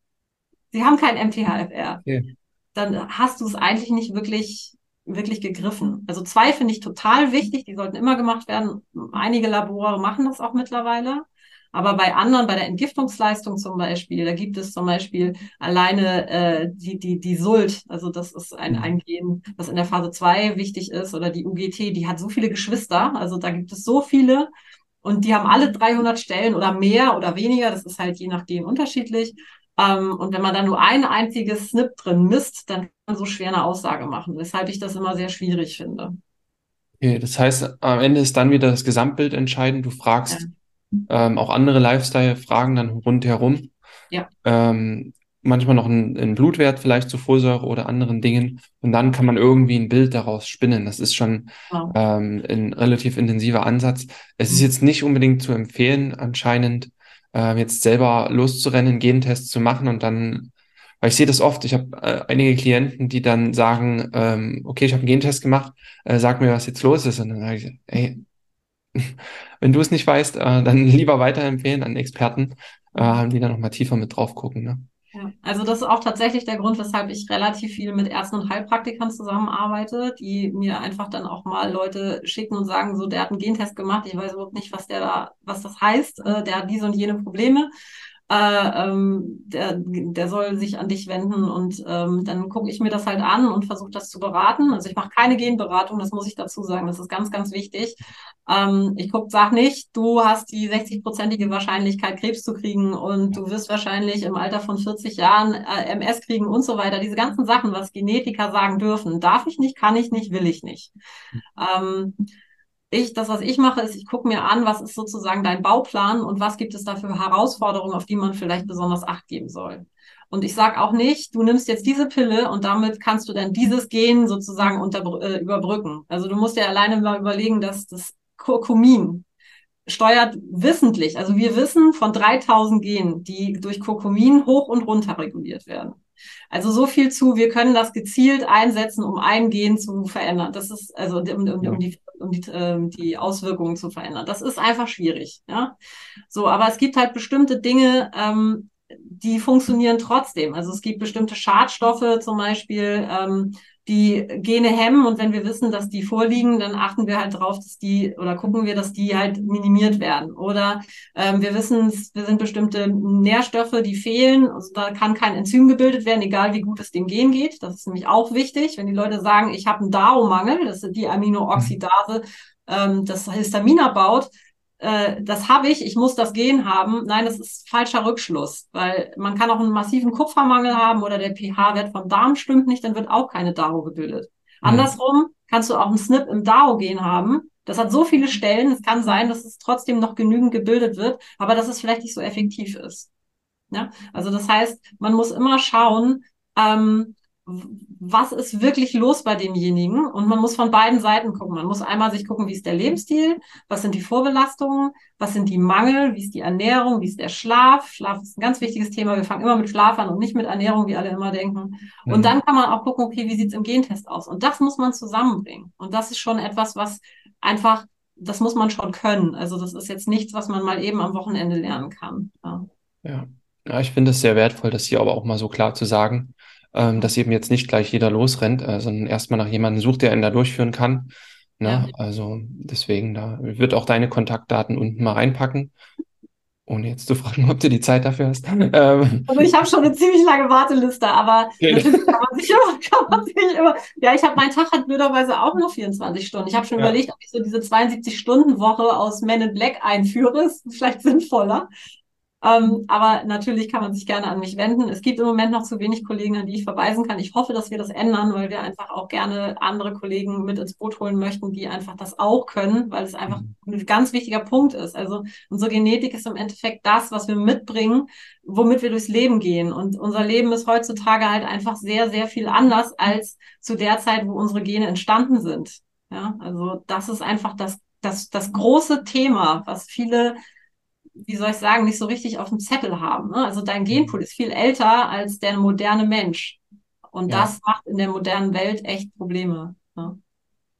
Sie haben kein MTHFR. Okay. Dann hast du es eigentlich nicht wirklich, wirklich gegriffen. Also zwei finde ich total wichtig, die sollten immer gemacht werden. Einige Labore machen das auch mittlerweile. Aber bei anderen, bei der Entgiftungsleistung zum Beispiel, da gibt es zum Beispiel alleine äh, die, die, die Sult, also das ist ein, ein Gen, was in der Phase 2 wichtig ist, oder die UGT, die hat so viele Geschwister, also da gibt es so viele und die haben alle 300 Stellen oder mehr oder weniger, das ist halt je nach Gen unterschiedlich. Ähm, und wenn man dann nur ein einziges SNP drin misst, dann kann man so schwer eine Aussage machen, weshalb ich das immer sehr schwierig finde. Okay, das heißt, am Ende ist dann wieder das Gesamtbild entscheidend. Du fragst ähm, auch andere Lifestyle-Fragen dann rundherum. Ja. Ähm, manchmal noch ein, ein Blutwert vielleicht zu Folsäure oder anderen Dingen. Und dann kann man irgendwie ein Bild daraus spinnen. Das ist schon Genau. ähm, ein relativ intensiver Ansatz. Es ist jetzt nicht unbedingt zu empfehlen, anscheinend äh, jetzt selber loszurennen, einen Gentest zu machen und dann, weil ich sehe das oft, ich habe äh, einige Klienten, die dann sagen, ähm, okay, ich habe einen Gentest gemacht, äh, sag mir, was jetzt los ist. Und dann sage ich, ey, wenn du es nicht weißt, äh, dann lieber weiterempfehlen an Experten, äh, die da nochmal tiefer mit drauf gucken. Ne? Ja, also das ist auch tatsächlich der Grund, weshalb ich relativ viel mit Ärzten und Heilpraktikern zusammenarbeite, die mir einfach dann auch mal Leute schicken und sagen, so, der hat einen Gentest gemacht, ich weiß überhaupt nicht, was der da, was das heißt, äh, der hat diese und jene Probleme. Äh, ähm, der, der soll sich an dich wenden und ähm, dann gucke ich mir das halt an und versuche das zu beraten. Also ich mache keine Genberatung, das muss ich dazu sagen, das ist ganz, ganz wichtig. Ähm, ich guck, sag nicht, du hast die 60-prozentige Wahrscheinlichkeit, Krebs zu kriegen und du wirst wahrscheinlich im Alter von 40 Jahren äh, MS kriegen und so weiter. Diese ganzen Sachen, was Genetiker sagen dürfen, darf ich nicht, kann ich nicht, will ich nicht. Ähm, ich, das, was ich mache, ist, ich gucke mir an, was ist sozusagen dein Bauplan und was gibt es da für Herausforderungen, auf die man vielleicht besonders Acht geben soll. Und ich sage auch nicht, du nimmst jetzt diese Pille und damit kannst du dann dieses Gen sozusagen unter, äh, überbrücken. Also du musst dir alleine mal überlegen, dass das Kurkumin steuert wissentlich, also wir wissen von 3000 Genen, die durch Kurkumin hoch und runter reguliert werden. Also so viel zu, wir können das gezielt einsetzen, um ein Gen zu verändern. Das ist also um, um, um die um die, äh, die Auswirkungen zu verändern. Das ist einfach schwierig. Ja, so, aber es gibt halt bestimmte Dinge, ähm, die funktionieren trotzdem. Also es gibt bestimmte Schadstoffe zum Beispiel, ähm, die Gene hemmen und wenn wir wissen, dass die vorliegen, dann achten wir halt drauf, dass die oder gucken wir, dass die halt minimiert werden. Oder ähm, wir wissen, wir sind bestimmte Nährstoffe, die fehlen. Also da kann kein Enzym gebildet werden, egal wie gut es dem Gen geht. Das ist nämlich auch wichtig. Wenn die Leute sagen, ich habe einen DAO-Mangel, das ist die Aminooxidase, ähm, das Histamin abbaut, äh, das habe ich, ich muss das Gen haben. Nein, das ist falscher Rückschluss, weil man kann auch einen massiven Kupfermangel haben oder der pH-Wert vom Darm stimmt nicht, dann wird auch keine DAO gebildet. Mhm. Andersrum kannst du auch einen SNP im DAO-Gen haben. Das hat so viele Stellen, es kann sein, dass es trotzdem noch genügend gebildet wird, aber dass es vielleicht nicht so effektiv ist. Ja? Also das heißt, man muss immer schauen, ähm, was ist wirklich los bei demjenigen? Und man muss von beiden Seiten gucken. Man muss einmal sich gucken, wie ist der Lebensstil, was sind die Vorbelastungen, was sind die Mangel, wie ist die Ernährung, wie ist der Schlaf. Schlaf ist ein ganz wichtiges Thema. Wir fangen immer mit Schlaf an und nicht mit Ernährung, wie alle immer denken. Mhm. Und dann kann man auch gucken, okay, wie sieht es im Gentest aus? Und das muss man zusammenbringen. Und das ist schon etwas, was einfach, das muss man schon können. Also das ist jetzt nichts, was man mal eben am Wochenende lernen kann. Ja. ja. ja ich finde es sehr wertvoll, das hier aber auch mal so klar zu sagen ähm, dass eben jetzt nicht gleich jeder losrennt, äh, sondern erstmal nach jemandem sucht, der ihn da durchführen kann. Ne? Ja. Also deswegen, da wird auch deine Kontaktdaten unten mal reinpacken. Ohne jetzt zu fragen, ob du die Zeit dafür hast. Ähm. Also ich habe schon eine ziemlich lange Warteliste, aber okay. natürlich kann man sich immer, kann man sich immer. Ja, ich habe mein Tag hat blöderweise auch nur 24 Stunden. Ich habe schon ja. überlegt, ob ich so diese 72-Stunden-Woche aus Men in Black einführe. Ist vielleicht sinnvoller. Ähm, aber natürlich kann man sich gerne an mich wenden. Es gibt im Moment noch zu wenig Kollegen, an die ich verweisen kann. Ich hoffe, dass wir das ändern, weil wir einfach auch gerne andere Kollegen mit ins Boot holen möchten, die einfach das auch können, weil es einfach mhm. ein ganz wichtiger Punkt ist. Also unsere Genetik ist im Endeffekt das, was wir mitbringen, womit wir durchs Leben gehen. Und unser Leben ist heutzutage halt einfach sehr, sehr viel anders als zu der Zeit, wo unsere Gene entstanden sind. Ja, also das ist einfach das, das, das große Thema, was viele wie soll ich sagen, nicht so richtig auf dem Zettel haben. Ne? Also dein Genpool ist viel älter als der moderne Mensch. Und ja. das macht in der modernen Welt echt Probleme. Ne?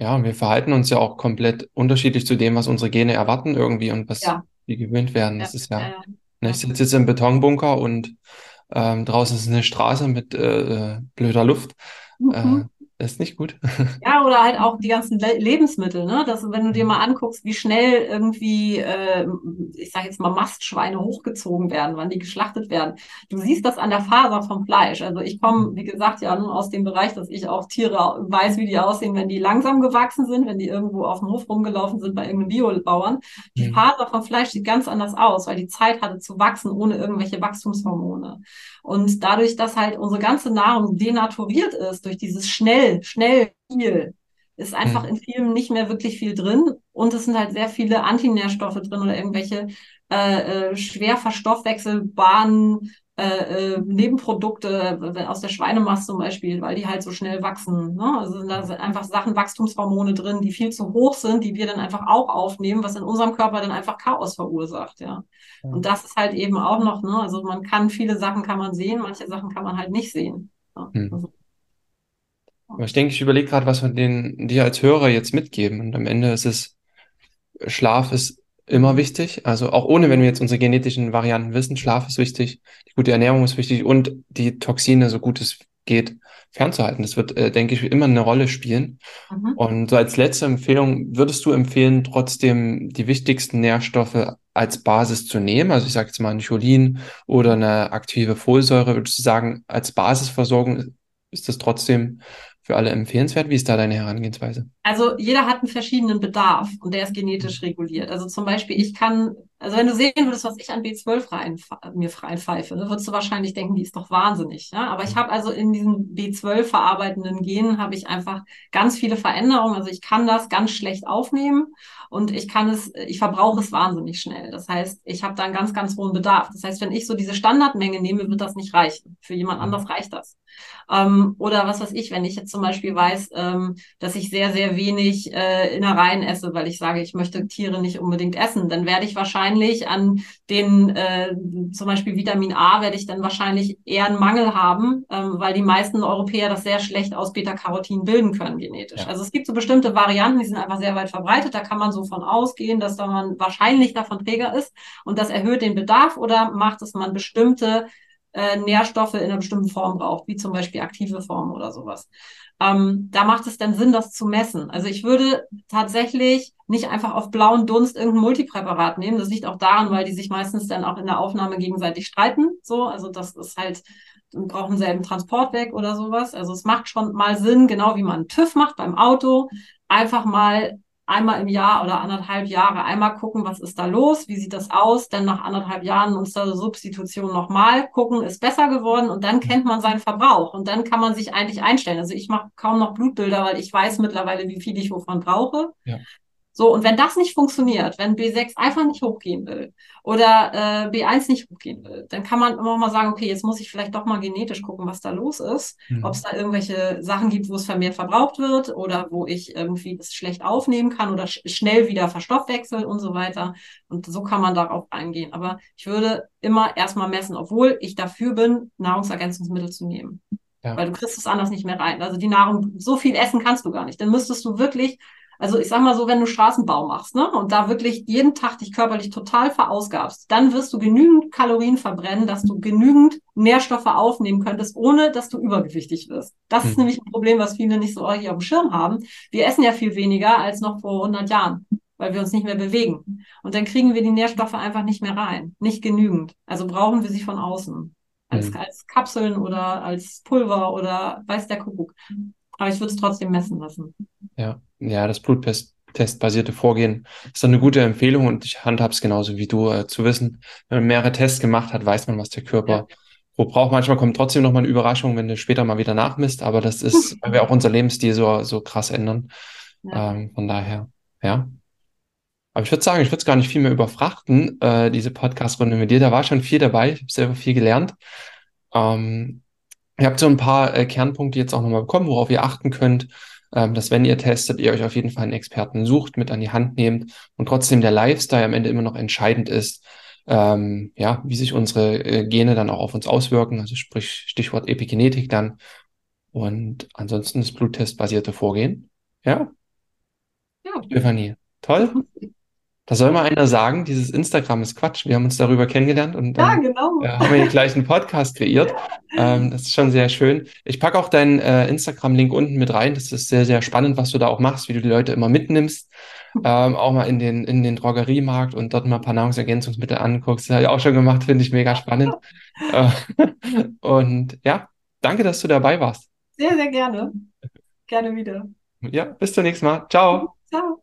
Ja, und wir verhalten uns ja auch komplett unterschiedlich zu dem, was unsere Gene erwarten irgendwie und was ja. wir gewöhnt werden. Das ja, ist ja. ja ne, ich sitze jetzt im Betonbunker und ähm, draußen ist eine Straße mit äh, äh blöder Luft. Mhm. Das ist nicht gut. Ja, oder halt auch die ganzen Le Lebensmittel, ne? Dass, wenn du dir mal anguckst, wie schnell irgendwie, äh, ich sage jetzt mal, Mastschweine hochgezogen werden, wann die geschlachtet werden. Du siehst das an der Faser vom Fleisch. Also ich komme, wie gesagt, ja nur aus dem Bereich, dass ich auch Tiere weiß, wie die aussehen, wenn die langsam gewachsen sind, wenn die irgendwo auf dem Hof rumgelaufen sind bei irgendeinem Biobauern. Die mhm. Faser vom Fleisch sieht ganz anders aus, weil die Zeit hatte zu wachsen ohne irgendwelche Wachstumshormone. Und dadurch, dass halt unsere ganze Nahrung denaturiert ist durch dieses schnell, schnell, viel, ist einfach mhm. in vielen nicht mehr wirklich viel drin. Und es sind halt sehr viele Antinährstoffe drin oder irgendwelche äh, äh, schwer verstoffwechselbaren äh, äh, Nebenprodukte aus der Schweinemast zum Beispiel, weil die halt so schnell wachsen. Ne? Also da sind einfach Sachen, Wachstumshormone drin, die viel zu hoch sind, die wir dann einfach auch aufnehmen, was in unserem Körper dann einfach Chaos verursacht, ja. ja. Und das ist halt eben auch noch, ne? Also man kann viele Sachen kann man sehen, manche Sachen kann man halt nicht sehen. Ja? Hm. Also, aber ich denke, ich überlege gerade, was wir den dir als Hörer jetzt mitgeben. Und am Ende ist es, Schlaf ist immer wichtig. Also auch ohne, wenn wir jetzt unsere genetischen Varianten wissen, Schlaf ist wichtig, die gute Ernährung ist wichtig und die Toxine, so gut es geht, fernzuhalten. Das wird, äh, denke ich, immer eine Rolle spielen. Mhm. Und so als letzte Empfehlung, würdest du empfehlen, trotzdem die wichtigsten Nährstoffe als Basis zu nehmen? Also ich sage jetzt mal ein Cholin oder eine aktive Folsäure. Würdest du sagen, als Basisversorgung ist das trotzdem für alle empfehlenswert? Wie ist da deine Herangehensweise? Also jeder hat einen verschiedenen Bedarf und der ist genetisch reguliert. Also zum Beispiel, ich kann Also wenn du sehen würdest, was ich an B12 rein, mir reinpfeife, ne, würdest du wahrscheinlich denken, die ist doch wahnsinnig. Ja? Aber ich habe also in diesen B12 verarbeitenden Genen habe ich einfach ganz viele Veränderungen. Also ich kann das ganz schlecht aufnehmen und ich kann es, ich verbrauche es wahnsinnig schnell. Das heißt, ich habe da einen ganz, ganz hohen Bedarf. Das heißt, wenn ich so diese Standardmenge nehme, wird das nicht reichen. Für jemand anders reicht das. Ähm, oder was weiß ich, wenn ich jetzt zum Beispiel weiß, ähm, dass ich sehr, sehr wenig äh, Innereien esse, weil ich sage, ich möchte Tiere nicht unbedingt essen, dann werde ich wahrscheinlich an den, äh, zum Beispiel Vitamin A, werde ich dann wahrscheinlich eher einen Mangel haben, ähm, weil die meisten Europäer das sehr schlecht aus Beta-Carotin bilden können genetisch. Ja. Also es gibt so bestimmte Varianten, die sind einfach sehr weit verbreitet. Da kann man so von ausgehen, dass da man wahrscheinlich davon Träger ist und das erhöht den Bedarf oder macht es man bestimmte äh, Nährstoffe in einer bestimmten Form braucht, wie zum Beispiel aktive Formen oder sowas. Ähm, da macht es dann Sinn, das zu messen. Also ich würde tatsächlich nicht einfach auf blauen Dunst irgendein Multipräparat nehmen. Das liegt auch daran, weil die sich meistens dann auch in der Aufnahme gegenseitig streiten. So, also das ist halt brauchen selben Transportweg oder sowas. Also es macht schon mal Sinn, genau wie man TÜV macht beim Auto, einfach mal einmal im Jahr oder anderthalb Jahre einmal gucken, was ist da los, wie sieht das aus, dann nach anderthalb Jahren uns da Substitution nochmal gucken, ist besser geworden und dann kennt man seinen Verbrauch und dann kann man sich eigentlich einstellen. Also ich mache kaum noch Blutbilder, weil ich weiß mittlerweile, wie viel ich wovon brauche. Ja. So, und wenn das nicht funktioniert, wenn B6 einfach nicht hochgehen will oder äh, B1 nicht hochgehen will, dann kann man immer mal sagen, okay, jetzt muss ich vielleicht doch mal genetisch gucken, was da los ist. Mhm. Ob es da irgendwelche Sachen gibt, wo es vermehrt verbraucht wird oder wo ich irgendwie das schlecht aufnehmen kann oder sch schnell wieder verstoffwechselt und so weiter. Und so kann man darauf eingehen. Aber ich würde immer erstmal messen, obwohl ich dafür bin, Nahrungsergänzungsmittel zu nehmen. Ja. Weil du kriegst es anders nicht mehr rein. Also die Nahrung, so viel essen kannst du gar nicht. Dann müsstest du wirklich also ich sag mal so, wenn du Straßenbau machst, ne, und da wirklich jeden Tag dich körperlich total verausgabst, dann wirst du genügend Kalorien verbrennen, dass du genügend Nährstoffe aufnehmen könntest, ohne dass du übergewichtig wirst. Das hm. ist nämlich ein Problem, was viele nicht so hier auf dem Schirm haben. Wir essen ja viel weniger als noch vor 100 Jahren, weil wir uns nicht mehr bewegen. Und dann kriegen wir die Nährstoffe einfach nicht mehr rein. Nicht genügend. Also brauchen wir sie von außen. Als, hm. als Kapseln oder als Pulver oder weiß der Kuckuck. Aber ich würde es trotzdem messen lassen. Ja, ja, das Bluttestbasierte Vorgehen ist eine gute Empfehlung und ich handhabe es genauso wie du äh, zu wissen. Wenn man mehrere Tests gemacht hat, weiß man, was der Körper ja. wo braucht. Manchmal kommt trotzdem noch mal eine Überraschung, wenn du später mal wieder nachmisst, aber das ist, weil wir auch unser Lebensstil so, so krass ändern. Ja. Ähm, von daher, ja. Aber ich würde sagen, ich würde es gar nicht viel mehr überfrachten, äh, diese Podcast-Runde mit dir. Da war schon viel dabei. Ich habe selber viel gelernt. Ähm, Ihr habt so ein paar äh, Kernpunkte jetzt auch nochmal bekommen, worauf ihr achten könnt, ähm, dass wenn ihr testet, ihr euch auf jeden Fall einen Experten sucht, mit an die Hand nehmt und trotzdem der Lifestyle am Ende immer noch entscheidend ist, ähm, ja, wie sich unsere äh, Gene dann auch auf uns auswirken, also sprich Stichwort Epigenetik dann und ansonsten das Bluttestbasierte Vorgehen. Ja? Ja. Stefanie, toll. Da soll mal einer sagen, dieses Instagram ist Quatsch. Wir haben uns darüber kennengelernt und ja, genau. äh, haben wir den gleichen Podcast kreiert. Ähm, das ist schon sehr schön. Ich packe auch deinen äh, Instagram-Link unten mit rein. Das ist sehr, sehr spannend, was du da auch machst, wie du die Leute immer mitnimmst. Ähm, auch mal in den, in den Drogeriemarkt und dort mal ein paar Nahrungsergänzungsmittel anguckst. Das habe ich auch schon gemacht, finde ich mega spannend. Äh, und ja, danke, dass du dabei warst. Sehr, sehr gerne. Gerne wieder. Ja, bis zum nächsten Mal. Ciao. Ciao.